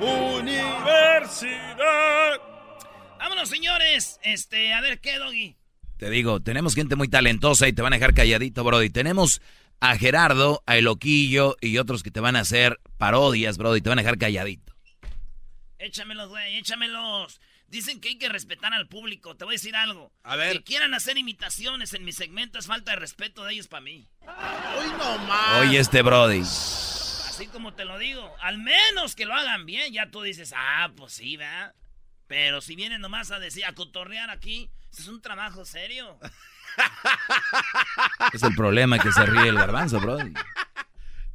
Universidad. Vámonos, señores. Este, a ver, ¿qué, Doggy? Te digo, tenemos gente muy talentosa y te van a dejar calladito, Brody. Tenemos a Gerardo, a Eloquillo y otros que te van a hacer parodias, Brody. Te van a dejar calladito. Échamelos, güey, échamelos. Dicen que hay que respetar al público. Te voy a decir algo. A ver. Que quieran hacer imitaciones en mi segmento es falta de respeto de ellos para mí. Hoy no más. Oye, este Brody. Así como te lo digo. Al menos que lo hagan bien. Ya tú dices, ah, pues sí, ¿verdad? Pero si vienen nomás a decir, a cotorrear aquí, es un trabajo serio. Es el problema que se ríe el garbanzo, Brody.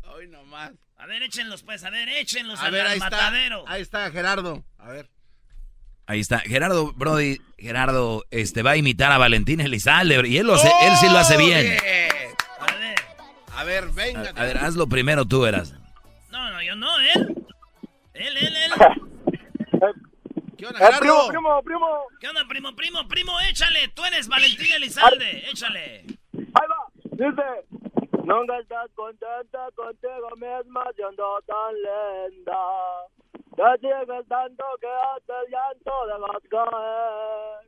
Hoy no más. A ver, échenlos, pues, a ver, échenlos A al, ver, ahí está. matadero. Ahí está Gerardo. A ver. Ahí está. Gerardo, Brody, Gerardo este, va a imitar a Valentín Elizalde. Y él, lo hace, él sí lo hace bien. A ver. A ver, venga. A, a ver, hazlo primero tú, eras. ¿Qué onda, Eh, primo, primo, primo. ¿Qué onda, primo, primo, primo? Échale. Tú eres Valentín Elizalde. Échale. Ahí va. Dice, nunca estás contenta contigo misma siendo tan linda. Te sigues tanto que hasta el llanto dejas caer.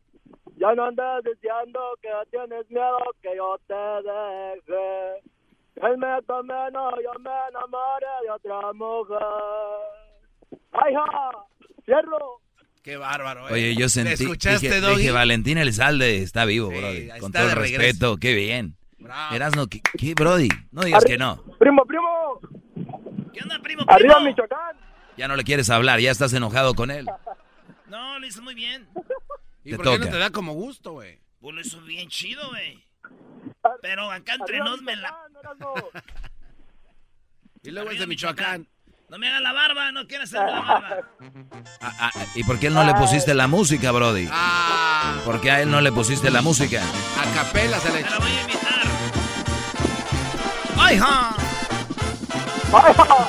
Ya no andes diciendo que tienes miedo que yo te deje. Él me convenó, yo me enamoré de otra mujer. ¡Ay, ja! ¡Cierro! Qué bárbaro. eh. Oye, yo ¿Le sentí. escuchaste, dije, dije, Valentín Elizalde está vivo, Sí, Brody. Con todo el regreso. respeto, qué bien. Bravo. Erasno, ¿qué, qué, Brody? No digas Arri- que no. Primo, primo. ¿Qué onda, primo, primo? Arriba, Michoacán. Ya no le quieres hablar, ya estás enojado con él. No, lo hizo muy bien. ¿Y Te por qué no te da como gusto, güey? Pues lo hizo bien chido, güey. Pero acá entre Arriba, nos me la... Y luego es Arriba, de Michoacán. No me haga la barba, no quiero hacerme la barba. Ah, ah, ¿Y por qué no le pusiste la música, Brody? Ah, ¿Por qué a él no le pusiste la música? a capela se le Te la voy a invitar. ¡Ay, ja! ¡Ay, ja!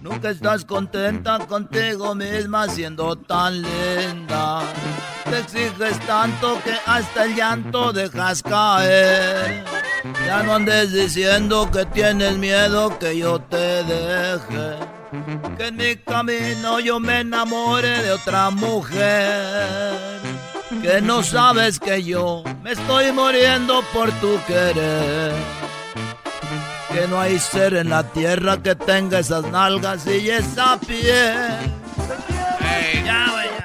Nunca estás contenta contigo misma siendo tan linda. Te exiges tanto que hasta el llanto dejas caer. Ya no andes diciendo que tienes miedo que yo te deje. Que en mi camino yo me enamore de otra mujer. Que no sabes que yo me estoy muriendo por tu querer. Que no hay ser en la tierra que tenga esas nalgas y esa piel. Ya. ¿Qué?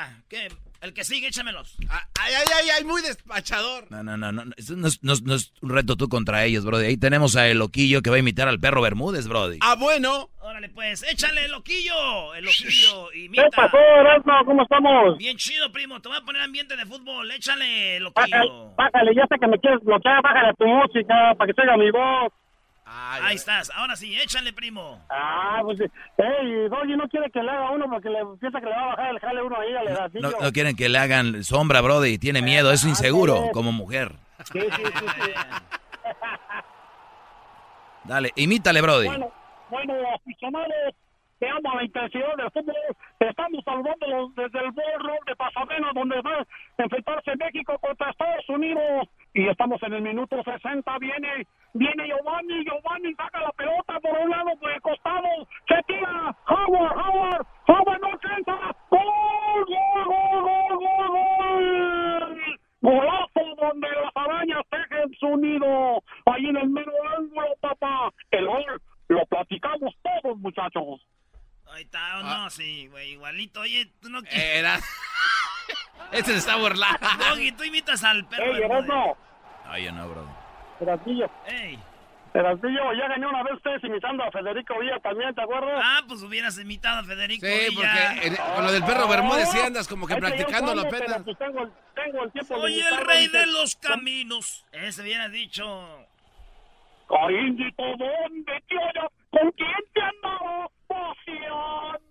El que sigue, échamelos. ah, Ay, ay, ay, ay, muy despachador. No, no, no, no. Eso no es, no es- no es un reto tú contra ellos, Brody. Ahí tenemos a El Loquillo que va a imitar al perro Bermúdez, Brody. Ah, bueno. Órale, pues, échale el loquillo. El loquillo, ¿Qué imita. pasó, Erasmo? ¿Cómo estamos? Bien chido, primo. Te voy a poner ambiente de fútbol. Échale, Bájale, loquillo. bájale, ya sé que me quieres bloquear, bájale a tu música para que se oiga mi voz. Ay, Ahí estás. Ahora sí, échale, primo. Ah, pues, ey, Doggy no quiere que le haga uno porque le piensa que le va a bajar el jale uno ahí al No, Erasmillo. no quieren que le hagan sombra, Brody. Tiene miedo, es inseguro como mujer. Sí, sí, sí, sí. Dale, imítale, Brody. Bueno, bueno, aficionados, te amo a la intensidad del fútbol. Estamos saludándolos desde el Ball de Pasadena, donde va a enfrentarse México contra Estados Unidos. Y estamos en el minuto 60. Viene, viene Giovanni, Giovanni saca la pelota por un lado, por el costado. Se tira, Howard, Howard, Howard no alcanza. ¡Gol, gol, gol, gol, gol, gol! donde las arañas tejen su nido. Ahí en el mero ángulo, papá. El gol lo platicamos todos, muchachos. Ahí está, no, sí, güey, igualito. Oye, tú no quieres. Era. este se está burlando. Doggy, tú imitas al perro. Ay, yo no, bro. Erasmillo, Ey. Ya gané una vez ustedes imitando a Federico Villa también, ¿te acuerdas? Ah, pues hubieras imitado a Federico Sí, Villa. porque en- con lo del perro Bermúdez sí andas como que practicando la pena. pues tengo, el- tengo el tiempo Soy el rey de los caminos. Ese hubieras dicho. Cariñito, ¿dónde te hallas? ¿Con quién te andaba paseando?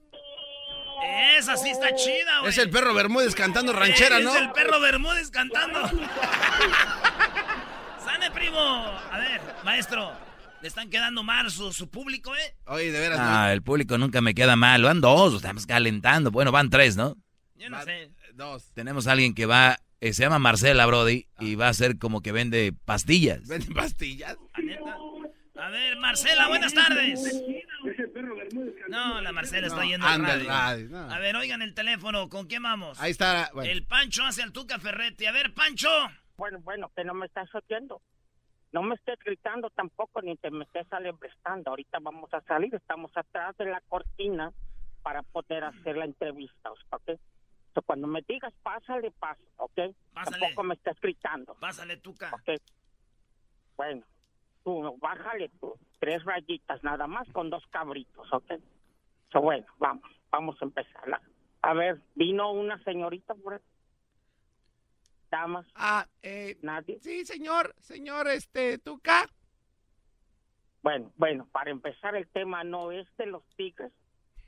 Esa sí está chida, güey. Es el perro Bermúdez cantando ranchera, Es ¿no? el perro Bermúdez cantando. A ver, maestro. Le están quedando mal su, su público, ¿eh? Oye, de veras, Ah, el público nunca me queda mal. Van dos, estamos calentando. Bueno, van tres, ¿no? Yo no sé. Dos. Tenemos a alguien que va, eh, se llama Marcela Brody y va a ser como que vende pastillas. ¿Venden pastillas? ¿A neta? A ver, Marcela, buenas tardes. No, la Marcela está yendo al radio. el radio, no. A ver, oigan el teléfono. ¿Con quién vamos? Ahí está. bueno. El Pancho hacia el Tuca Ferretti. A ver, Pancho. Bueno, bueno, que no me estás oyendo. No me estés gritando tampoco ni te me estés alebrestando. Ahorita vamos a salir, estamos atrás de la cortina para poder hacer la entrevista, ¿ok? So, cuando me digas, pásale, pasa, ¿ok? Pásale. Tampoco me estés gritando, Pásale, Tuca. ¿ok? Bueno, tú bájale tú, tres rayitas nada más con dos cabritos, ¿ok? So, bueno, vamos, vamos a empezar. A ver, vino una señorita por ahí. Damas, Ah, eh, nadie. sí, señor, señor, este, Tuca. Bueno, bueno, para empezar el tema no es de los Tigres,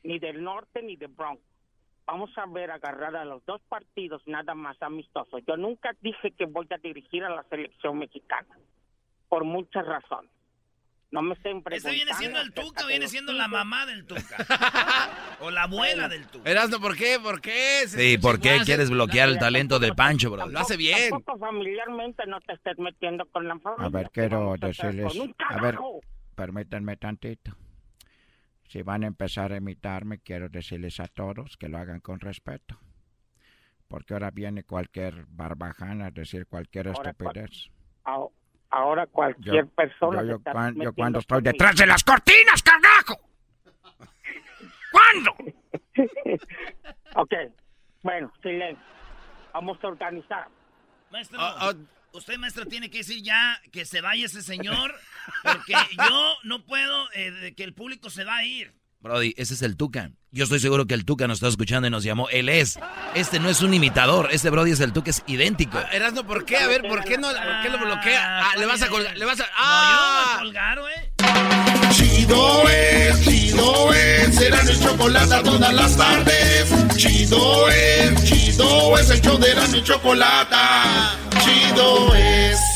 ni del norte ni de Bronx. Vamos a ver agarrar a los dos partidos nada más amistosos. Yo nunca dije que voy a dirigir a la selección mexicana, por muchas razones. No me estén Este viene siendo el preguntando Tuca, de viene siendo la mamá del Tuca. o la abuela del Tuca. Erasno, ¿por qué? ¿Por qué? Sí, ¿por qué quieres bloquear el talento del Pancho, Lo Brody? hace bien. Tampoco familiarmente no te estés metiendo con la familia. A ver, quiero decirles- a ver. Permítanme tantito. Si van a empezar a imitarme, quiero decirles a todos que lo hagan con respeto. Porque ahora viene cualquier barbajana a decir cualquier Ahora, estupidez. Ahora- cualquier Yo- persona... Yo, que yo está cuan- yo metiendo cuando estoy conmigo. detrás de las cortinas, carajo. ¿Cuándo? Ok, bueno, silencio. Vamos a organizar. Maestro, Ah, ah. usted, maestro, tiene que decir ya que se vaya ese señor, porque yo no puedo eh, que el público se va a ir. Brody, ese es el Tuca. Yo estoy seguro que el Tuca nos está escuchando y nos llamó. Él es. Este no es un imitador. Este Brody es el Tuca, es idéntico. Ah, Erasno, ¿por qué? A ver, ¿por qué no? ¿Por qué lo bloquea? Ah, le vas a colgar, le vas a... No, yo no voy a ¡Ah! colgar, güey. Chido es, chido es, será el chocolate todas las tardes. Chido es, chido es, el show de la chocolate. Chido es.